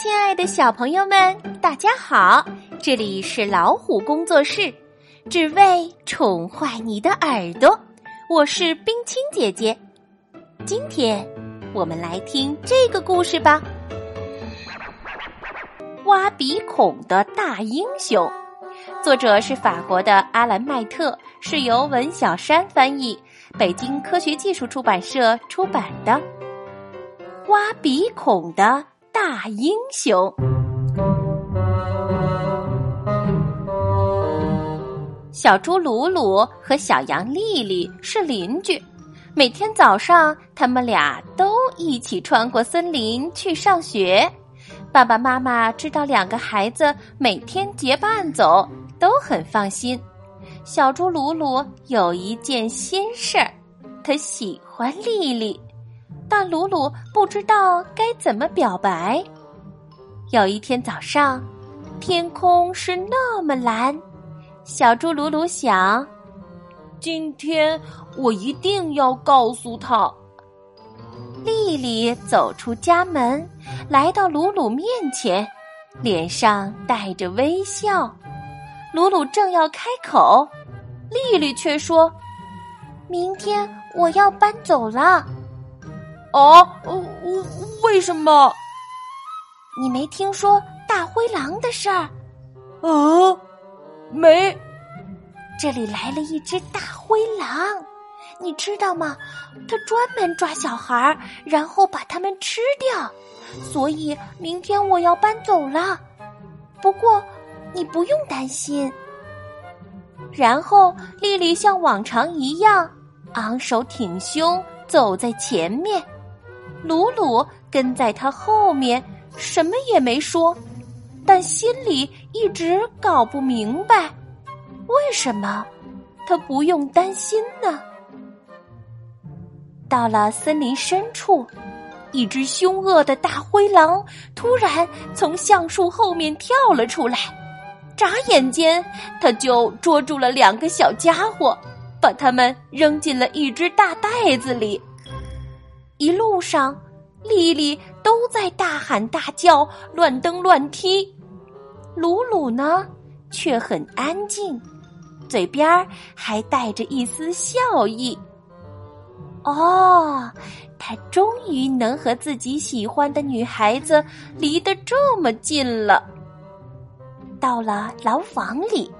亲爱的小朋友们，大家好！这里是老虎工作室，只为宠坏你的耳朵。我是冰清姐姐，今天我们来听这个故事吧。挖鼻孔的大英雄，作者是法国的阿兰·麦特，是由文小山翻译，北京科学技术出版社出版的。挖鼻孔的。大英雄，小猪鲁鲁和小羊丽丽是邻居。每天早上，他们俩都一起穿过森林去上学。爸爸妈妈知道两个孩子每天结伴走，都很放心。小猪鲁鲁有一件心事儿，他喜欢丽丽。但鲁鲁不知道该怎么表白。有一天早上，天空是那么蓝，小猪鲁鲁想：今天我一定要告诉他。丽丽走出家门，来到鲁鲁面前，脸上带着微笑。鲁鲁正要开口，丽丽却说：“明天我要搬走了。”哦，为什么？你没听说大灰狼的事儿？啊，没。这里来了一只大灰狼，你知道吗？它专门抓小孩，然后把他们吃掉。所以明天我要搬走了。不过你不用担心。然后丽丽像往常一样，昂首挺胸走在前面。鲁鲁跟在他后面，什么也没说，但心里一直搞不明白，为什么他不用担心呢？到了森林深处，一只凶恶的大灰狼突然从橡树后面跳了出来，眨眼间他就捉住了两个小家伙，把他们扔进了一只大袋子里。一路上，丽丽都在大喊大叫、乱蹬乱踢，鲁鲁呢却很安静，嘴边还带着一丝笑意。哦，他终于能和自己喜欢的女孩子离得这么近了。到了牢房里，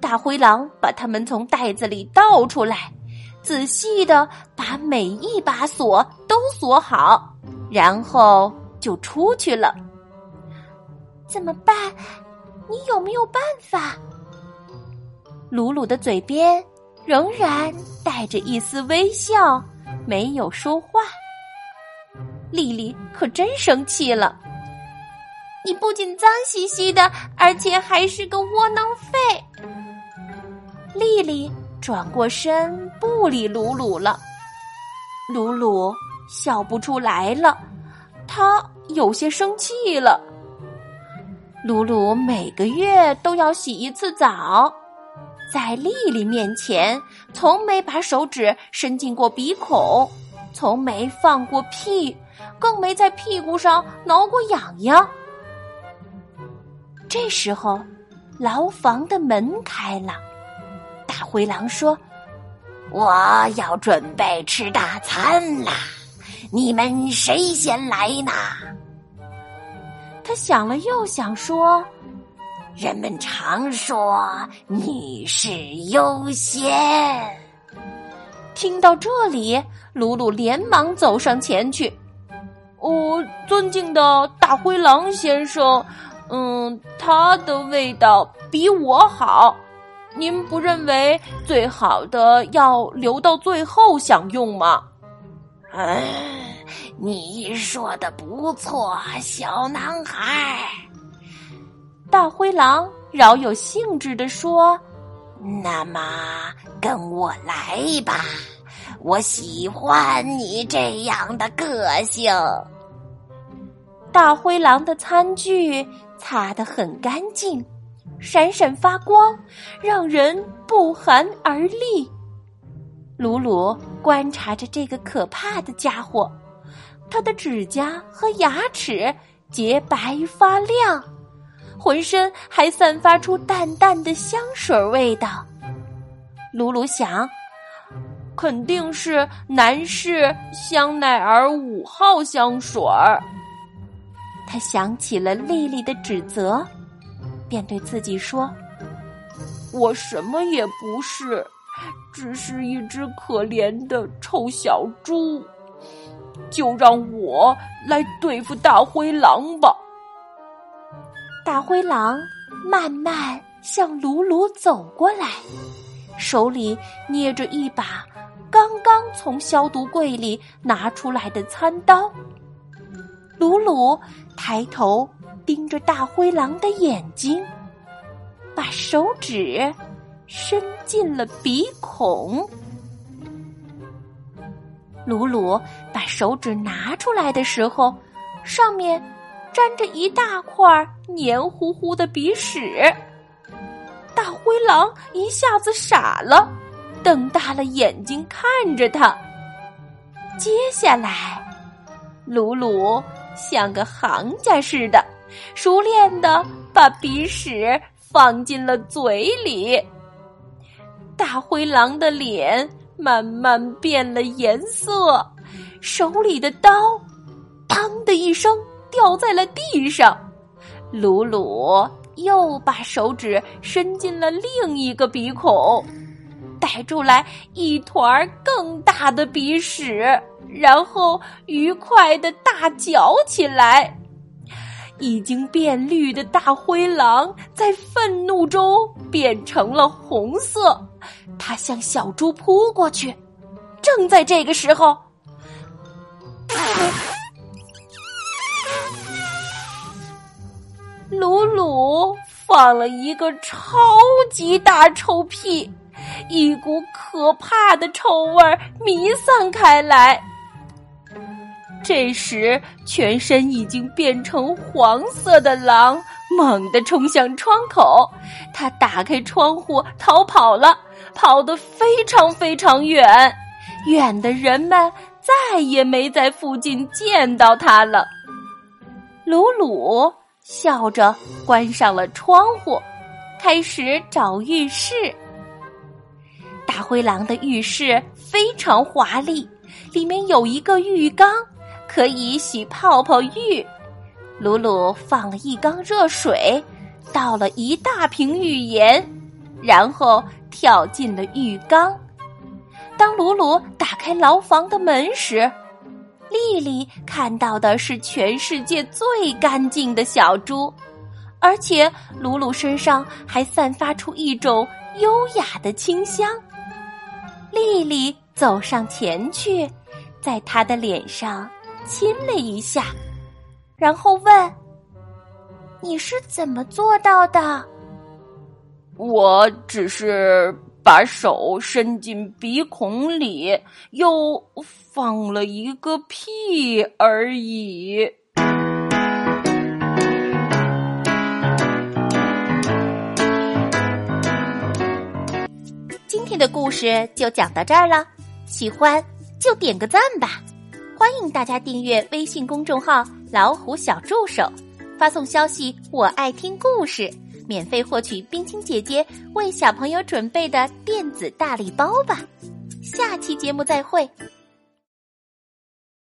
大灰狼把他们从袋子里倒出来。仔细的把每一把锁都锁好，然后就出去了。怎么办？你有没有办法？鲁鲁的嘴边仍然带着一丝微笑，没有说话。丽丽可真生气了！你不仅脏兮兮的，而且还是个窝囊废。丽丽。转过身，不理鲁鲁了。鲁鲁笑不出来了，他有些生气了。鲁鲁每个月都要洗一次澡，在丽丽面前，从没把手指伸进过鼻孔，从没放过屁，更没在屁股上挠过痒痒。这时候，牢房的门开了。大灰狼说：“我要准备吃大餐啦，你们谁先来呢？”他想了又想，说：“人们常说女士优先。”听到这里，鲁鲁连忙走上前去：“哦，尊敬的大灰狼先生，嗯，它的味道比我好。”您不认为最好的要留到最后享用吗？嗯，你说的不错，小男孩。大灰狼饶有兴致地说：“那么跟我来吧，我喜欢你这样的个性。”大灰狼的餐具擦得很干净。闪闪发光，让人不寒而栗。鲁鲁观察着这个可怕的家伙，他的指甲和牙齿洁白发亮，浑身还散发出淡淡的香水味道。鲁鲁想，肯定是男士香奈儿五号香水儿。他想起了丽丽的指责，便对自己说：“我什么也不是，只是一只可怜的臭小猪。就让我来对付大灰狼吧。”大灰狼慢慢向鲁鲁走过来，手里捏着一把刚刚从消毒柜里拿出来的餐刀。鲁鲁抬头盯着大灰狼的眼睛，把手指伸进了鼻孔。鲁鲁把手指拿出来的时候，上面沾着一大块黏糊糊的鼻屎。大灰狼一下子傻了，瞪大了眼睛看着他。接下来，鲁鲁。像个行家似的，熟练的把鼻屎放进了嘴里。大灰狼的脸慢慢变了颜色，手里的刀“当”的一声掉在了地上。鲁鲁又把手指伸进了另一个鼻孔，逮住来一团更大的鼻屎。然后愉快的大嚼起来，已经变绿的大灰狼在愤怒中变成了红色，它向小猪扑过去。正在这个时候，鲁鲁放了一个超级大臭屁，一股可怕的臭味弥散开来。这时，全身已经变成黄色的狼猛地冲向窗口，他打开窗户逃跑了，跑得非常非常远，远的人们再也没在附近见到他了。鲁鲁笑着关上了窗户，开始找浴室。大灰狼的浴室非常华丽，里面有一个浴缸。可以洗泡泡浴，鲁鲁放了一缸热水，倒了一大瓶浴盐，然后跳进了浴缸。当鲁鲁打开牢房的门时，丽丽看到的是全世界最干净的小猪，而且鲁鲁身上还散发出一种优雅的清香。丽丽走上前去，在他的脸上。亲了一下，然后问：“你是怎么做到的？”我只是把手伸进鼻孔里，又放了一个屁而已。今天的故事就讲到这儿了，喜欢就点个赞吧。欢迎大家订阅微信公众号“老虎小助手”，发送消息“我爱听故事”，免费获取冰清姐姐为小朋友准备的电子大礼包吧。下期节目再会。